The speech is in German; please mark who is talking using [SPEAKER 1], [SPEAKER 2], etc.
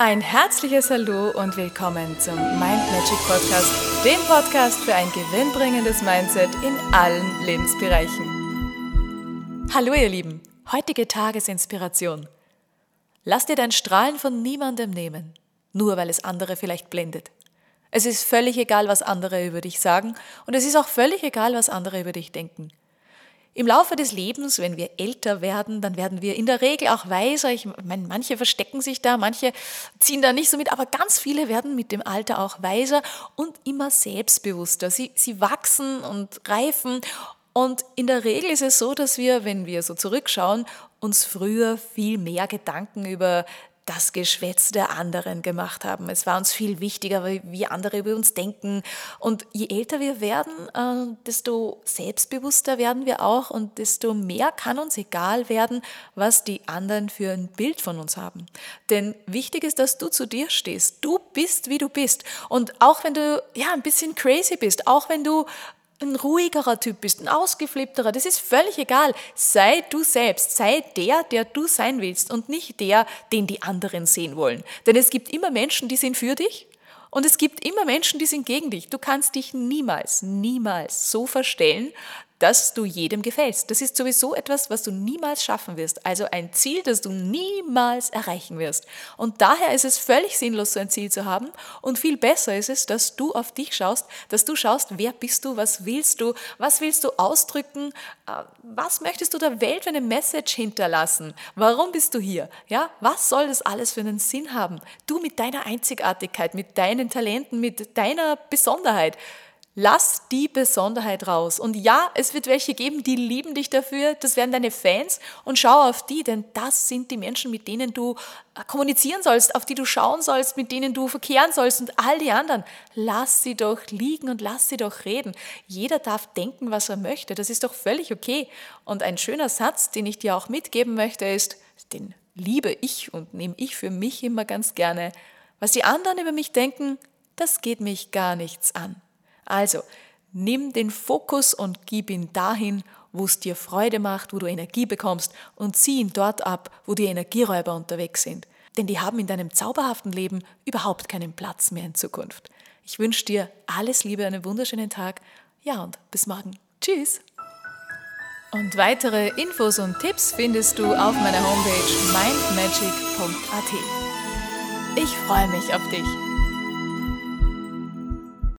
[SPEAKER 1] Ein herzliches Hallo und willkommen zum Mind Magic Podcast, dem Podcast für ein gewinnbringendes Mindset in allen Lebensbereichen. Hallo ihr Lieben, heutige Tagesinspiration. Lass dir dein Strahlen von niemandem nehmen, nur weil es andere vielleicht blendet. Es ist völlig egal, was andere über dich sagen und es ist auch völlig egal, was andere über dich denken. Im Laufe des Lebens, wenn wir älter werden, dann werden wir in der Regel auch weiser. Ich meine, manche verstecken sich da, manche ziehen da nicht so mit, aber ganz viele werden mit dem Alter auch weiser und immer selbstbewusster. Sie, sie wachsen und reifen und in der Regel ist es so, dass wir, wenn wir so zurückschauen, uns früher viel mehr Gedanken über das Geschwätz der anderen gemacht haben. Es war uns viel wichtiger, wie andere über uns denken. Und je älter wir werden, äh, desto selbstbewusster werden wir auch und desto mehr kann uns egal werden, was die anderen für ein Bild von uns haben. Denn wichtig ist, dass du zu dir stehst. Du bist, wie du bist. Und auch wenn du ja ein bisschen crazy bist, auch wenn du ein ruhigerer Typ bist, ein ausgeflippterer, das ist völlig egal. Sei du selbst, sei der, der du sein willst und nicht der, den die anderen sehen wollen. Denn es gibt immer Menschen, die sind für dich und es gibt immer Menschen, die sind gegen dich. Du kannst dich niemals, niemals so verstellen, dass du jedem gefällst. Das ist sowieso etwas, was du niemals schaffen wirst. Also ein Ziel, das du niemals erreichen wirst. Und daher ist es völlig sinnlos, so ein Ziel zu haben. Und viel besser ist es, dass du auf dich schaust, dass du schaust, wer bist du, was willst du, was willst du ausdrücken, äh, was möchtest du der Welt für eine Message hinterlassen? Warum bist du hier? Ja, was soll das alles für einen Sinn haben? Du mit deiner Einzigartigkeit, mit deinen Talenten, mit deiner Besonderheit. Lass die Besonderheit raus. Und ja, es wird welche geben, die lieben dich dafür. Das werden deine Fans. Und schau auf die, denn das sind die Menschen, mit denen du äh, kommunizieren sollst, auf die du schauen sollst, mit denen du verkehren sollst. Und all die anderen, lass sie doch liegen und lass sie doch reden. Jeder darf denken, was er möchte. Das ist doch völlig okay. Und ein schöner Satz, den ich dir auch mitgeben möchte, ist, den liebe ich und nehme ich für mich immer ganz gerne. Was die anderen über mich denken, das geht mich gar nichts an. Also, nimm den Fokus und gib ihn dahin, wo es dir Freude macht, wo du Energie bekommst und zieh ihn dort ab, wo die Energieräuber unterwegs sind. Denn die haben in deinem zauberhaften Leben überhaupt keinen Platz mehr in Zukunft. Ich wünsche dir alles Liebe, einen wunderschönen Tag. Ja, und bis morgen. Tschüss. Und weitere Infos und Tipps findest du auf meiner Homepage mindmagic.at. Ich freue mich auf dich.